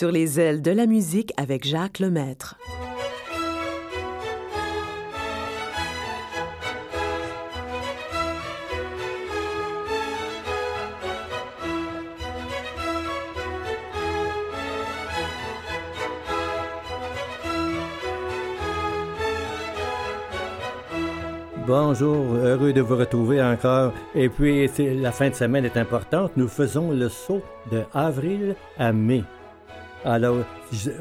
Sur les ailes de la musique avec Jacques Lemaître. Bonjour, heureux de vous retrouver encore. Et puis, la fin de semaine est importante. Nous faisons le saut de avril à mai. Alors,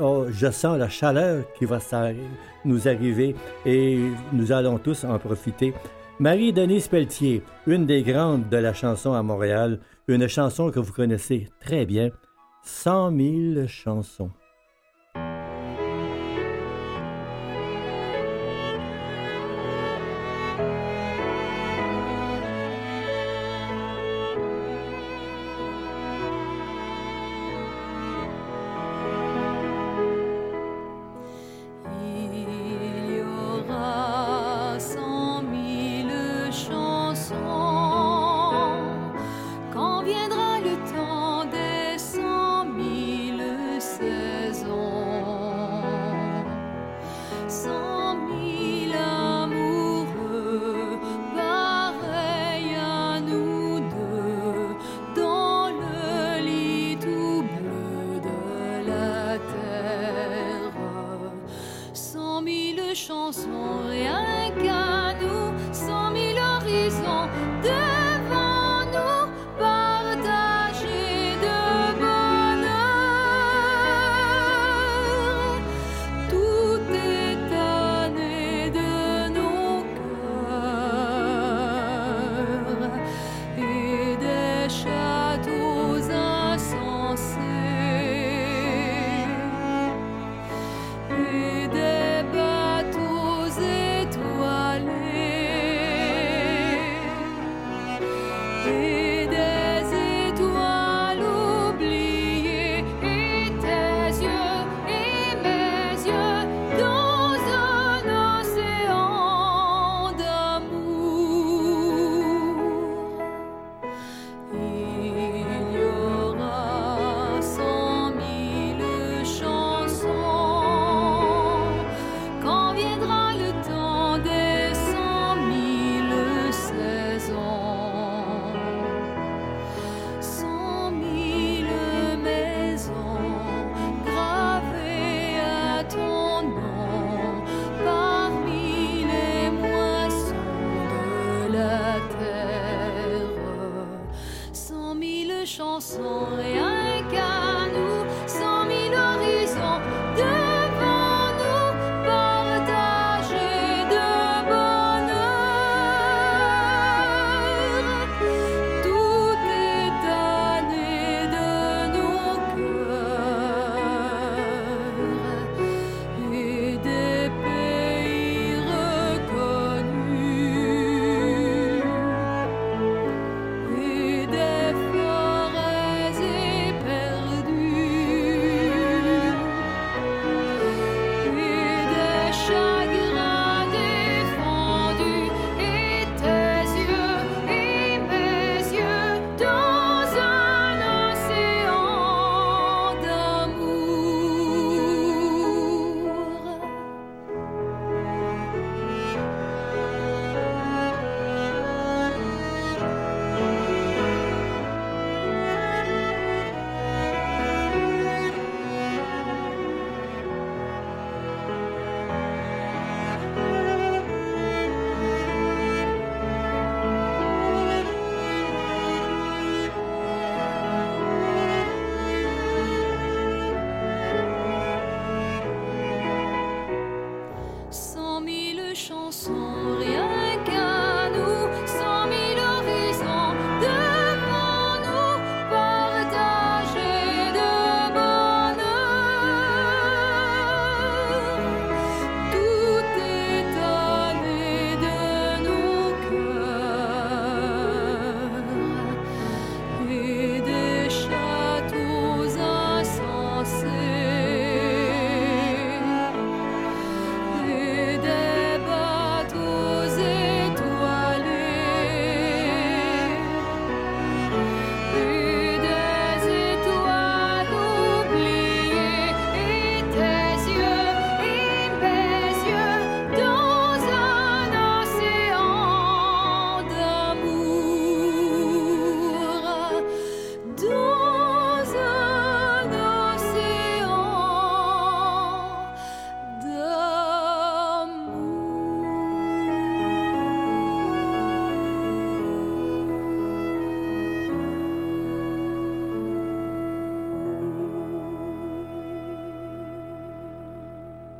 oh, je, sens la chaleur qui va nous arriver et nous allons tous en profiter. Marie-Denise Pelletier, une des grandes de la chanson à Montréal, une chanson que vous connaissez très bien, 100 000 chansons.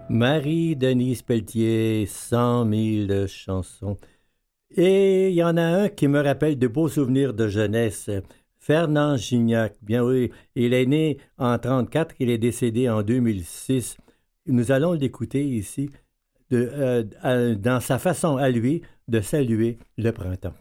Marie-Denise Pelletier, cent mille chansons. Et il y en a un qui me rappelle de beaux souvenirs de jeunesse. Fernand Gignac, bien oui, il est né en 1934, il est décédé en 2006. Nous allons l'écouter ici, de, euh, dans sa façon à lui de saluer le printemps.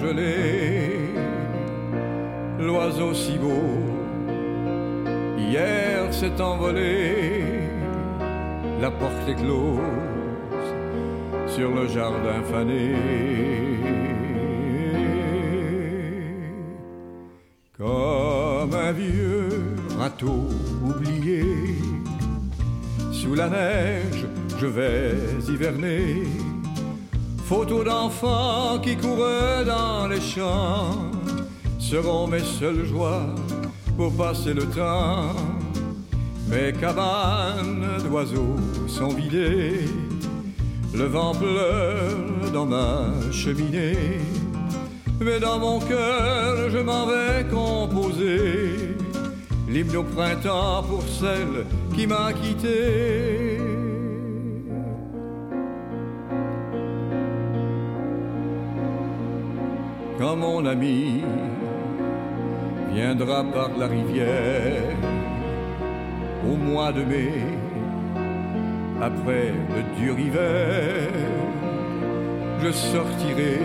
Gelée. L'oiseau si beau, hier s'est envolé. La porte est close sur le jardin fané. Comme un vieux râteau oublié. Sous la neige, je vais hiverner. Photos d'enfants qui courent dans les champs seront mes seules joies pour passer le temps. Mes cabanes d'oiseaux sont vidées. Le vent pleure dans ma cheminée. Mais dans mon cœur, je m'en vais composer l'hymne au printemps pour celle qui m'a quitté. Quand mon ami viendra par la rivière au mois de mai, après le dur hiver, je sortirai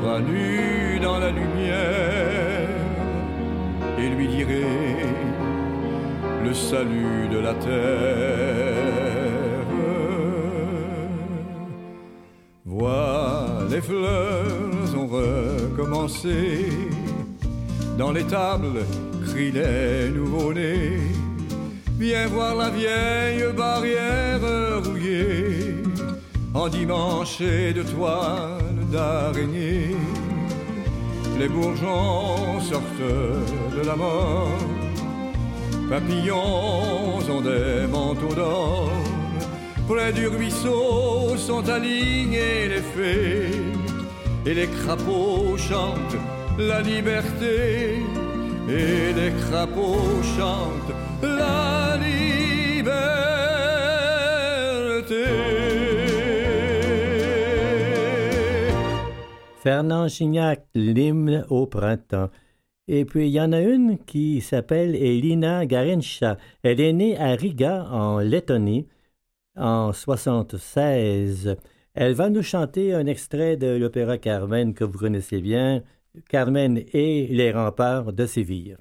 bras nus dans la lumière et lui dirai le salut de la terre. Les fleurs ont recommencé, dans les tables crient les nouveaux-nés. Viens voir la vieille barrière rouillée, endimanchée de toiles d'araignée les bourgeons sortent de la mort. Papillons ont des manteaux d'or. Près du ruisseau sont alignés les fées. Et les crapauds chantent la liberté. Et les crapauds chantent la liberté. Fernand Gignac, l'hymne au printemps. Et puis, il y en a une qui s'appelle Elina Garincha. Elle est née à Riga, en Lettonie, en 76. Elle va nous chanter un extrait de l'opéra Carmen que vous connaissez bien, Carmen et les remparts de Séville.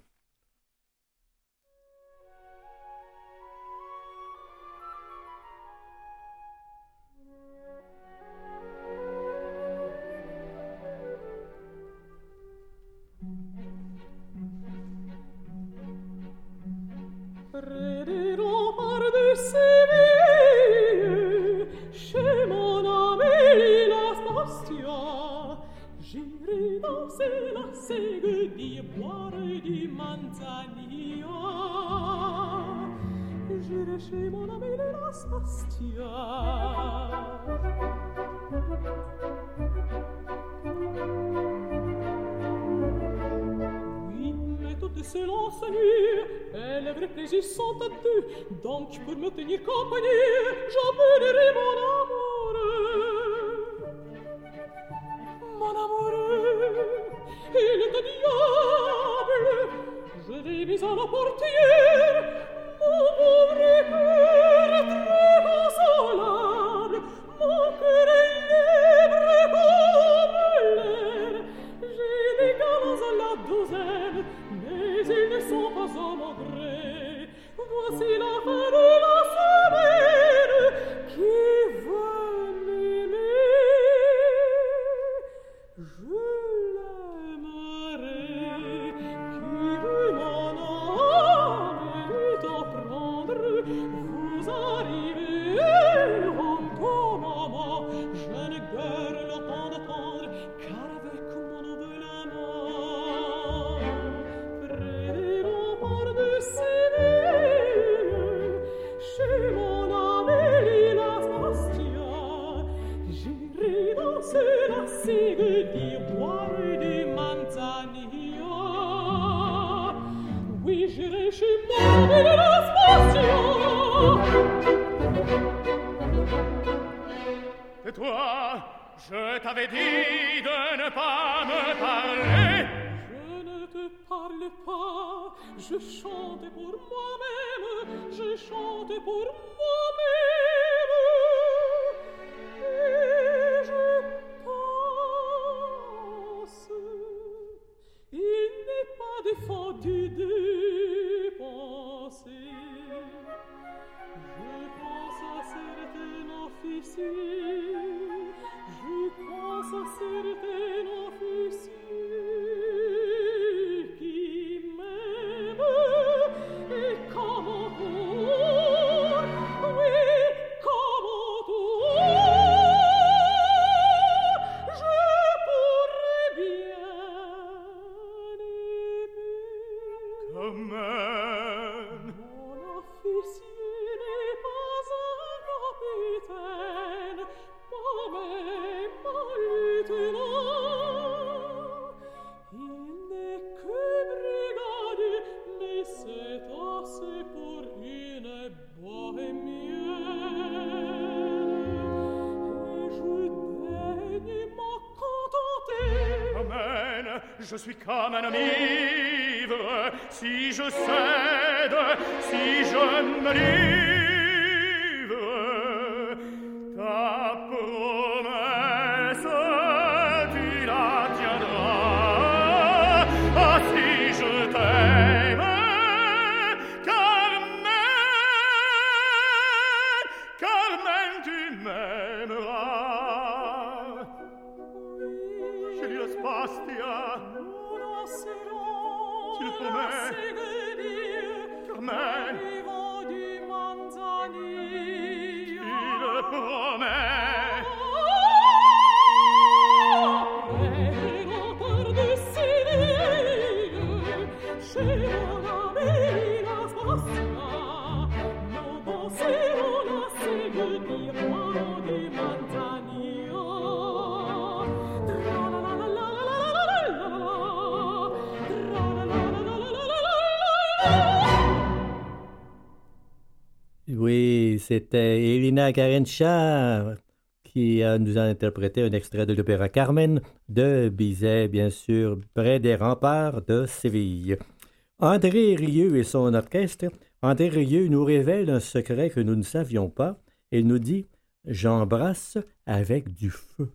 donc pour me tenir compagnie. segles d'ivoire des manzanillas. Oui, j'irai chez moi de la station. Et toi, je t'avais dit de ne pas me parler. Je ne te je chante pour moi-même, je chante pour moi-même. Je pense à certaines officiers, je pense à certaines je c'était Elina Karencha qui nous a interprété un extrait de l'opéra Carmen de Bizet, bien sûr, près des remparts de Séville. André Rieu et son orchestre. André Rieu nous révèle un secret que nous ne savions pas. Il nous dit J'embrasse avec du feu.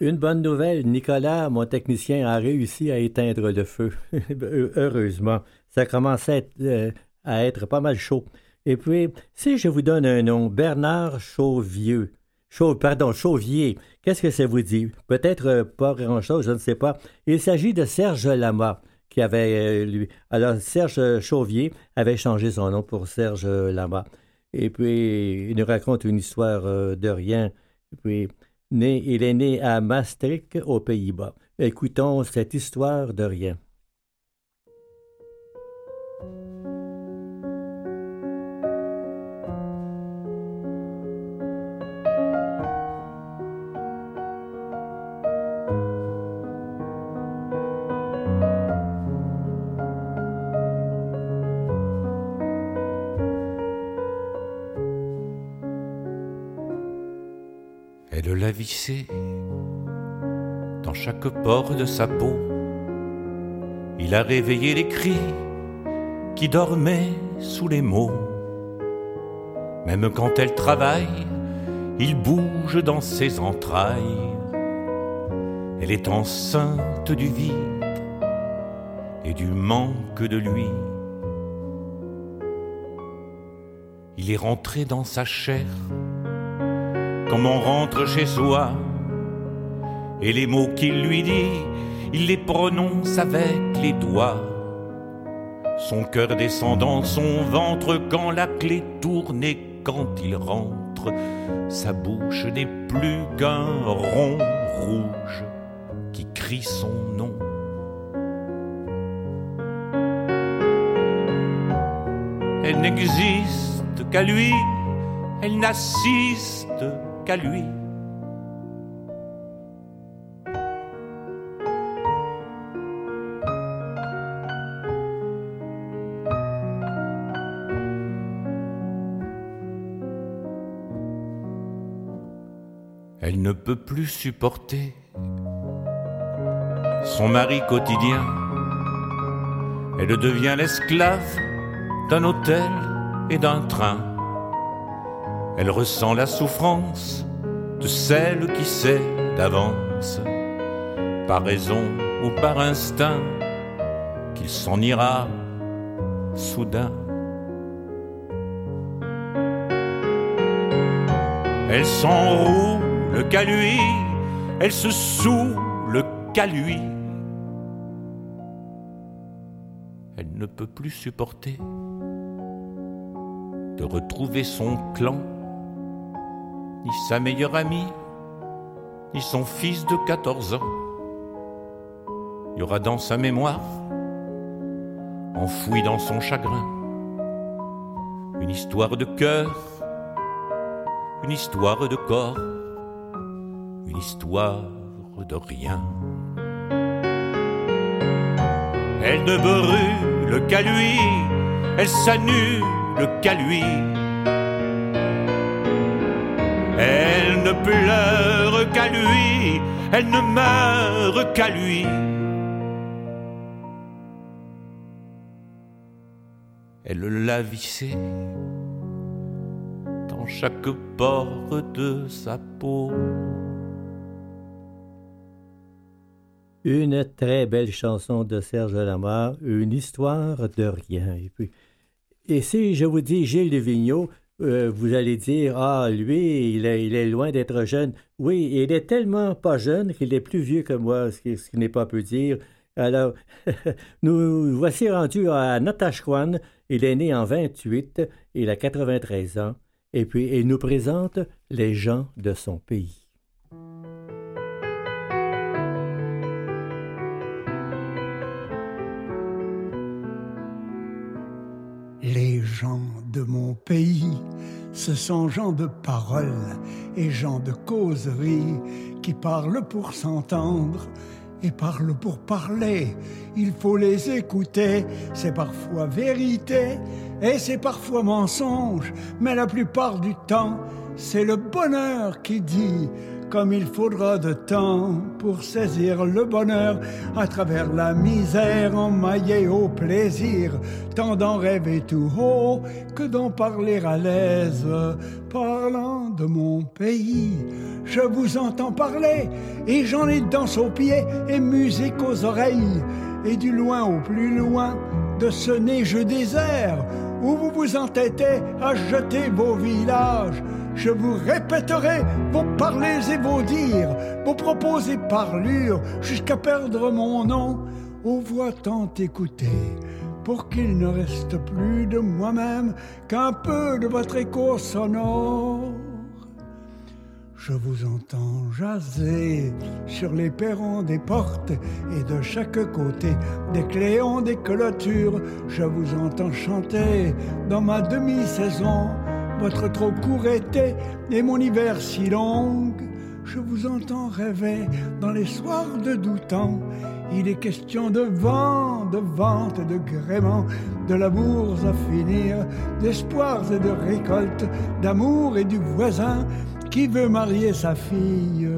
Une bonne nouvelle, Nicolas, mon technicien, a réussi à éteindre le feu. Heureusement, ça commençait euh, à être, pas mal chaud. Et puis, si je vous donne un nom, Bernard Chauvieux, Chau, pardon, Chauvier, qu'est-ce que ça vous dit? Peut-être euh, pas grand-chose, je ne sais pas. Il s'agit de Serge Lama, qui avait, euh, lui. Alors, Serge Chauvier avait changé son nom pour Serge Lama. Et puis, il nous raconte une histoire de rien. Puis, il est né à Maastricht, aux Pays-Bas. Écoutons cette histoire de rien. Dans chaque pore de sa peau. Il a réveillé les cris qui dormaient sous les mots. Même quand elle travaille, il bouge dans ses entrailles. Elle est enceinte du vide et du manque de lui. Il est rentré dans sa chair on rentre chez soi. Et les mots qu'il lui dit, il les prononce avec les doigts. Son cœur descend dans son ventre quand la clé tourne et quand il rentre, sa bouche n'est plus qu'un rond rouge qui crie son nom. Elle n'existe qu'à lui, elle n'assiste Elle ne peut plus supporter son mari quotidien. Elle devient l'esclave d'un hôtel et d'un train elle ressent la souffrance de celle qui sait d'avance, par raison ou par instinct, qu'il s'en ira soudain. Elle s'enroule qu'à lui, elle se saoule qu'à lui. Elle ne peut plus supporter de retrouver son clan ni sa meilleure amie, ni son fils de 14 ans. Il y aura dans sa mémoire, enfoui dans son chagrin, une histoire de cœur, une histoire de corps, une histoire de rien. Elle ne brûle qu'à lui, elle s'annule qu'à lui pleure qu'à lui, elle ne meurt qu'à lui. Elle l'a vissé dans chaque pore de sa peau. Une très belle chanson de Serge Lamar, une histoire de rien. Et, puis, et si je vous dis Gilles Vigneault, euh, vous allez dire Ah, lui, il est, loin d'être jeune. Oui, il est tellement pas jeune qu'il est plus vieux que moi, ce qui, n'est pas peu dire. Alors, nous voici rendus à Natashquan. Il est né en 28, il a 93 ans, et puis il nous présente les gens de son pays. Pays, ce sont gens de parole et gens de causerie qui parlent pour s'entendre et parlent pour parler. Il faut les écouter, c'est parfois vérité et c'est parfois mensonge, mais la plupart du temps, c'est le bonheur qui dit comme il faudra de temps pour saisir le bonheur à travers la misère emmaillée au plaisir, tant d'en rêver tout haut que d'en parler à l'aise. Parlant de mon pays, je vous entends parler et j'en ai danse aux pieds et musique aux oreilles et du loin au plus loin de ce neigeux désert où vous vous entêtez à jeter vos villages. Je vous répéterai vos parlers et vos dires, vos propos et parlures, jusqu'à perdre mon nom aux voix tant écoutées, pour qu'il ne reste plus de moi-même qu'un peu de votre écho sonore. Je vous entends jaser sur les perrons des portes et de chaque côté des cléons des clôtures. Je vous entends chanter dans ma demi-saison votre trop court été et mon hiver si long. Je vous entends rêver dans les soirs de temps. Il est question de vent, de vente, de gréement, de labours à finir, d'espoirs et de récoltes, d'amour et du voisin qui veut marier sa fille.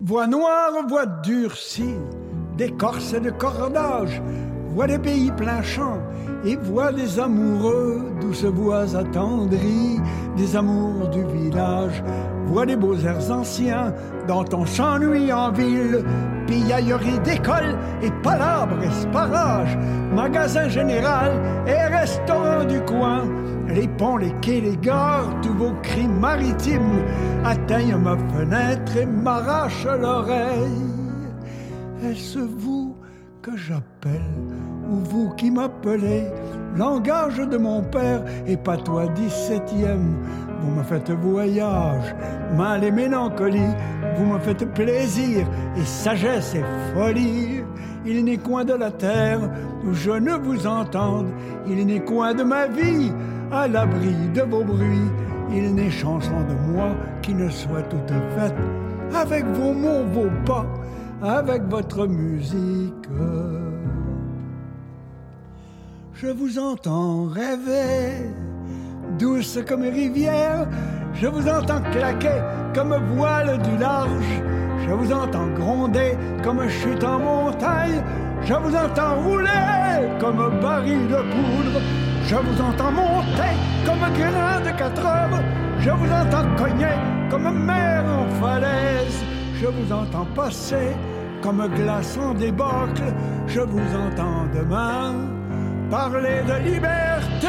Voix noire, voix durcie, d'écorce et de cordage, voix des pays plein champ et voix des amoureux, douces voix attendries, des amours du village, voix des beaux airs anciens, dont on s'ennuie en ville, pillaillerie d'école et palabres et magasin général et restaurant du coin, les ponts, les quais, les gares, tous vos cris maritimes atteignent ma fenêtre et m'arrachent l'oreille. Est-ce vous que j'appelle ou vous qui m'appelez Langage de mon père et pas toi dix-septième. Vous me faites voyage, mal et mélancolie, vous me faites plaisir et sagesse et folie. Il n'est coin de la terre où je ne vous entende, il n'est coin de ma vie à l'abri de vos bruits. Il n'est chanson de moi qui ne soit toute faite avec vos mots, vos pas, avec votre musique. Je vous entends rêver, douce comme rivière, je vous entends claquer comme voile du large, je vous entends gronder comme chute en montagne, je vous entends rouler comme baril de poudre, je vous entends monter comme grain de quatre heures. Je vous entends cogner comme mer en falaise. Je vous entends passer comme glace en débâcle. Je vous entends demain parler de liberté.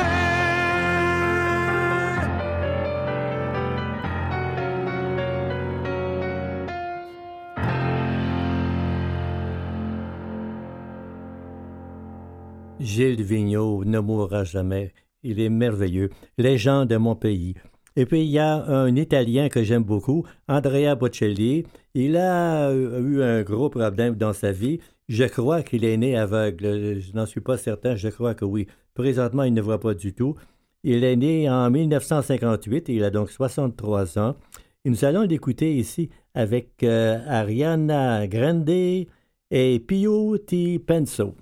Gilles Vigneault ne mourra jamais. Il est merveilleux. Légende de mon pays. Et puis, il y a un Italien que j'aime beaucoup, Andrea Bocelli. Il a eu un gros problème dans sa vie. Je crois qu'il est né aveugle. Je n'en suis pas certain. Je crois que oui. Présentement, il ne voit pas du tout. Il est né en 1958. il a donc 63 ans. Et nous allons l'écouter ici avec euh, Ariana Grande et Pio T. Penso.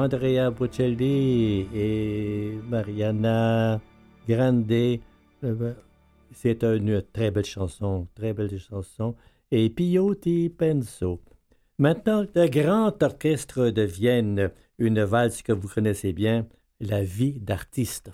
Andrea Bocelli et Mariana Grande. C'est une très belle chanson, très belle chanson. Et Piotti Penso. Maintenant, le grand orchestre de Vienne, une valse que vous connaissez bien, La vie d'artiste.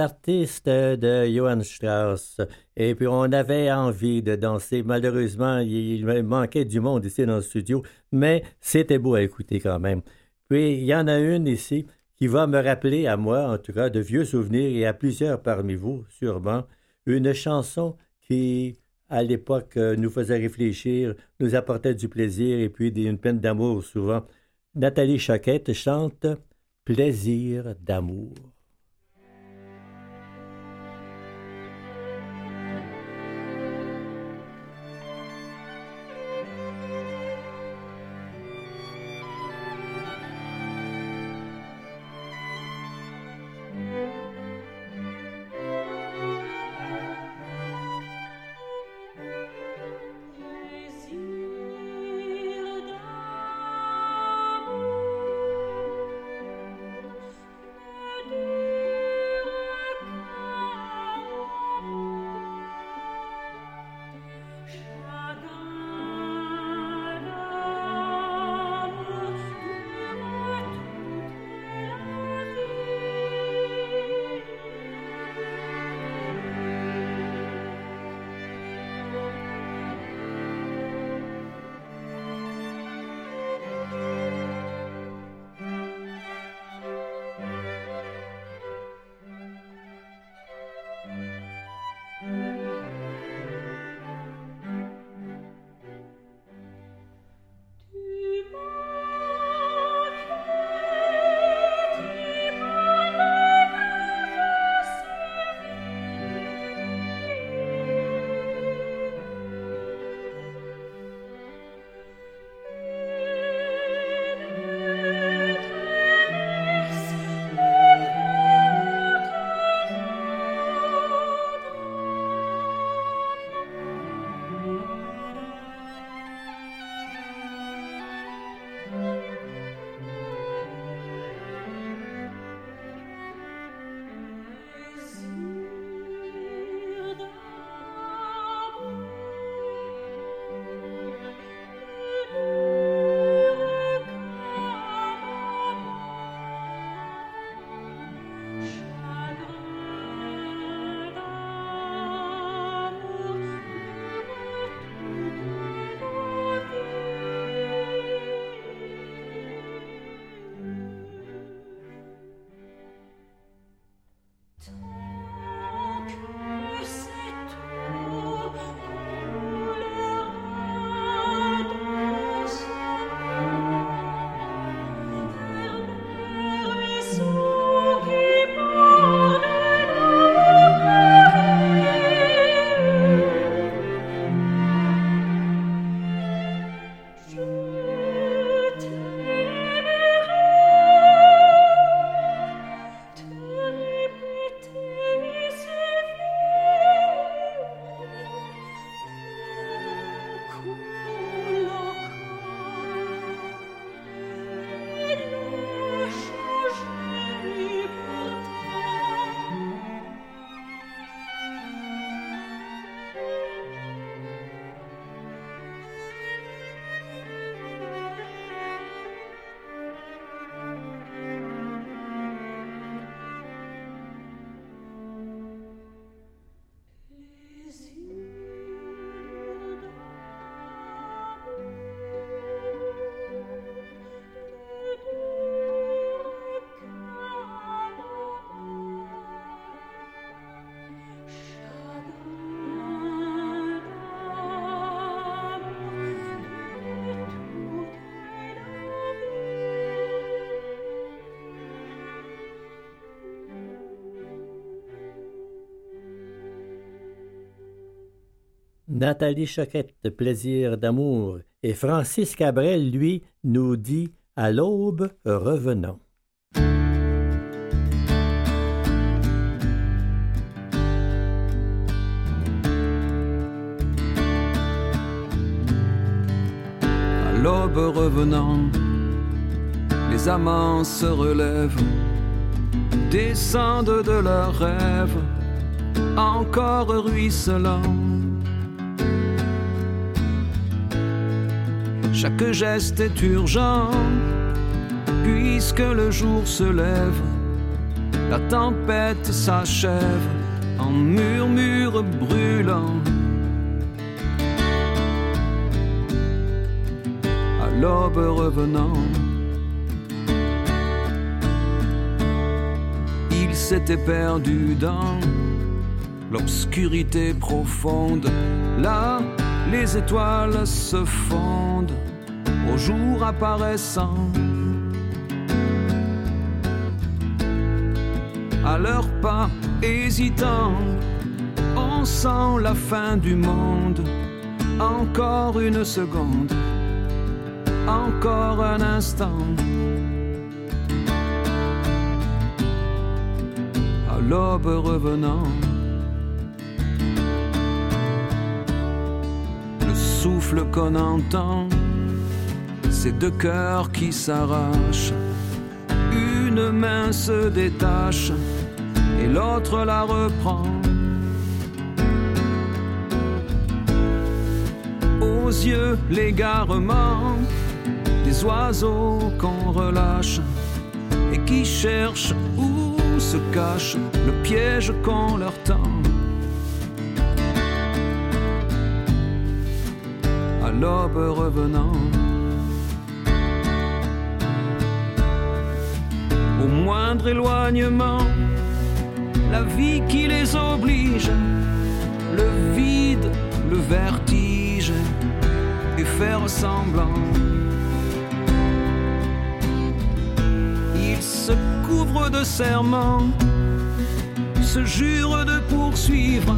D'artiste de Johann Strauss. Et puis, on avait envie de danser. Malheureusement, il manquait du monde ici dans le studio, mais c'était beau à écouter quand même. Puis, il y en a une ici qui va me rappeler à moi, en tout cas, de vieux souvenirs et à plusieurs parmi vous, sûrement, une chanson qui, à l'époque, nous faisait réfléchir, nous apportait du plaisir et puis une peine d'amour souvent. Nathalie Choquette chante Plaisir d'amour. Nathalie Choquette, Plaisir d'amour. Et Francis Cabrel, lui, nous dit À l'aube, revenons. À l'aube revenant, les amants se relèvent, descendent de leurs rêves, encore ruisselants Chaque geste est urgent, puisque le jour se lève La tempête s'achève en murmure brûlant. À l'aube revenant, il s'était perdu dans l'obscurité profonde. Là, les étoiles se fondent au jour apparaissant. À leurs pas hésitants, on sent la fin du monde. Encore une seconde, encore un instant. À l'aube revenant. Le souffle qu'on entend, c'est deux cœurs qui s'arrachent. Une main se détache et l'autre la reprend. Aux yeux, l'égarement des oiseaux qu'on relâche et qui cherchent où se cache le piège qu'on leur tend. À l'aube revenant. Moindre éloignement, la vie qui les oblige, le vide, le vertige, et faire semblant. Ils se couvrent de serments, se jurent de poursuivre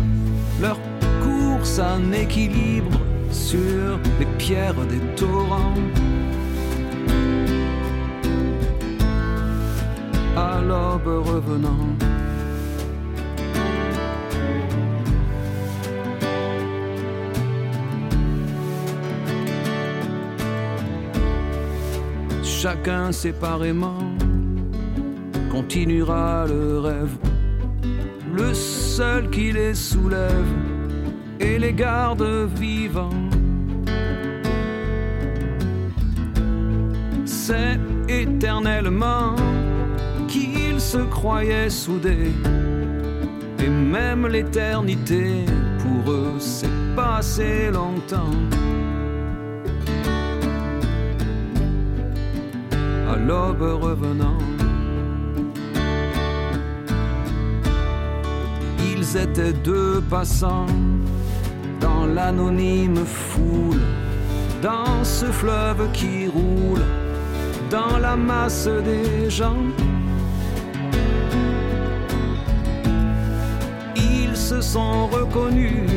leur course en équilibre sur les pierres des torrents. À l'aube revenant. chacun séparément continuera le rêve, le seul qui les soulève et les garde vivants. C'est éternellement se croyaient soudés, et même l'éternité pour eux c'est passé longtemps. à l'aube revenant. Ils étaient deux passants dans l'anonyme foule, dans ce fleuve qui roule, dans la masse des gens. Sont reconnus,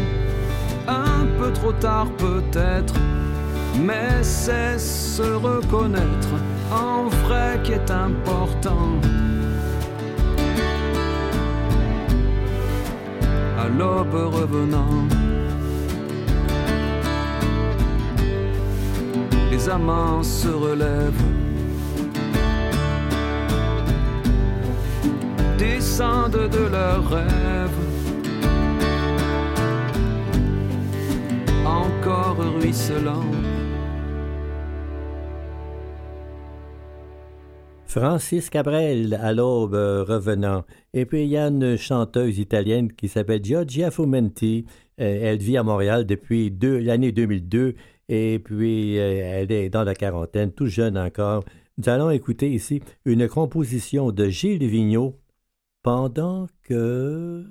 un peu trop tard peut-être, mais c'est se reconnaître en vrai qui est important. À l'aube revenant, les amants se relèvent, descendent de leurs rêves. Francis Cabrel à l'aube revenant. Et puis il y a une chanteuse italienne qui s'appelle Giorgia Fumenti. elle vit à Montréal depuis l'année 2002 et puis elle est dans la quarantaine, tout jeune encore. Nous allons écouter ici une composition de Gilles Vigneault pendant que...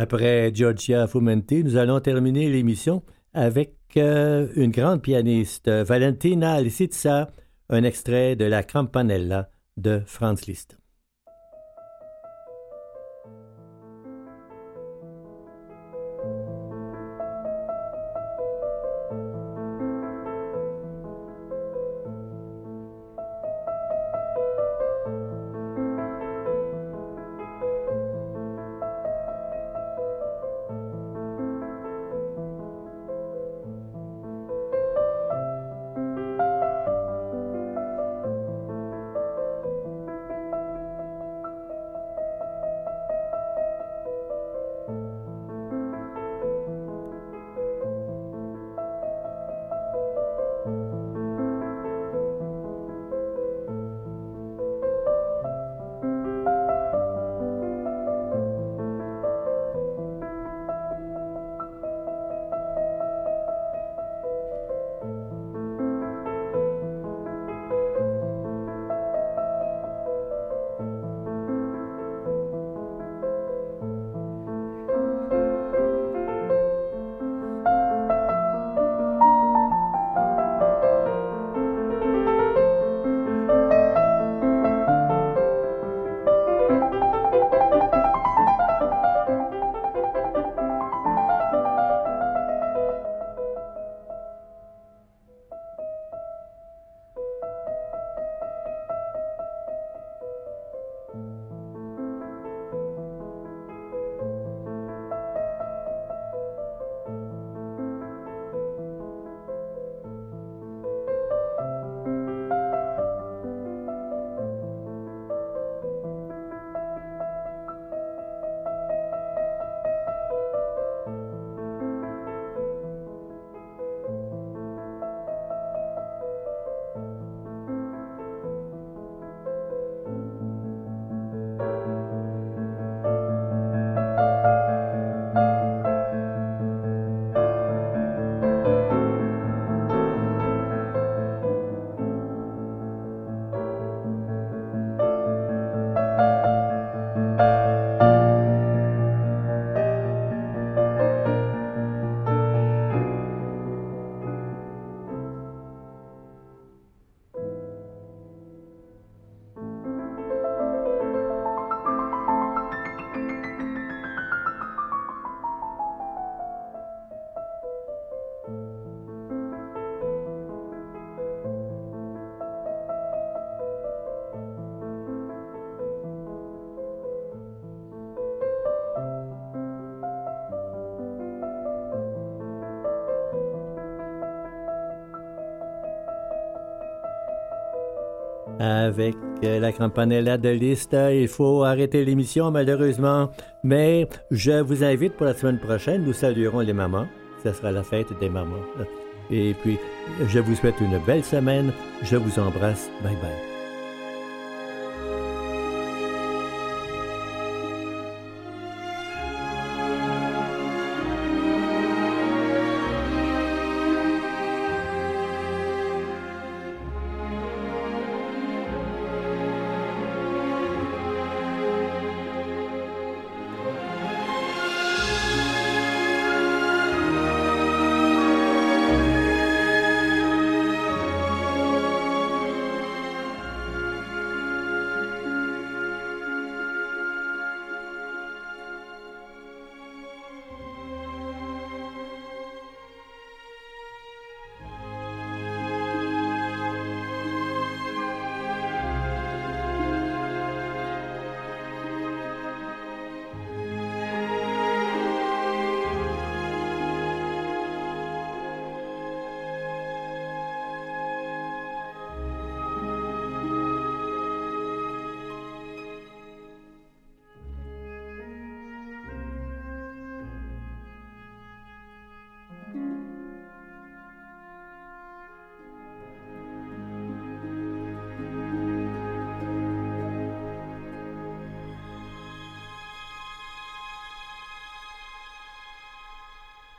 Après Giorgia Fumenti, nous allons terminer l'émission avec euh, une grande pianiste, Valentina Lisitsa, un extrait de la Campanella de Franz Liszt. Avec euh, la campanella de liste. Il faut arrêter l'émission, malheureusement. Mais je vous invite pour la semaine prochaine. Nous saluerons les mamans. Ce sera la fête des mamans. Et puis, je vous souhaite une belle semaine. Je vous embrasse. Bye bye.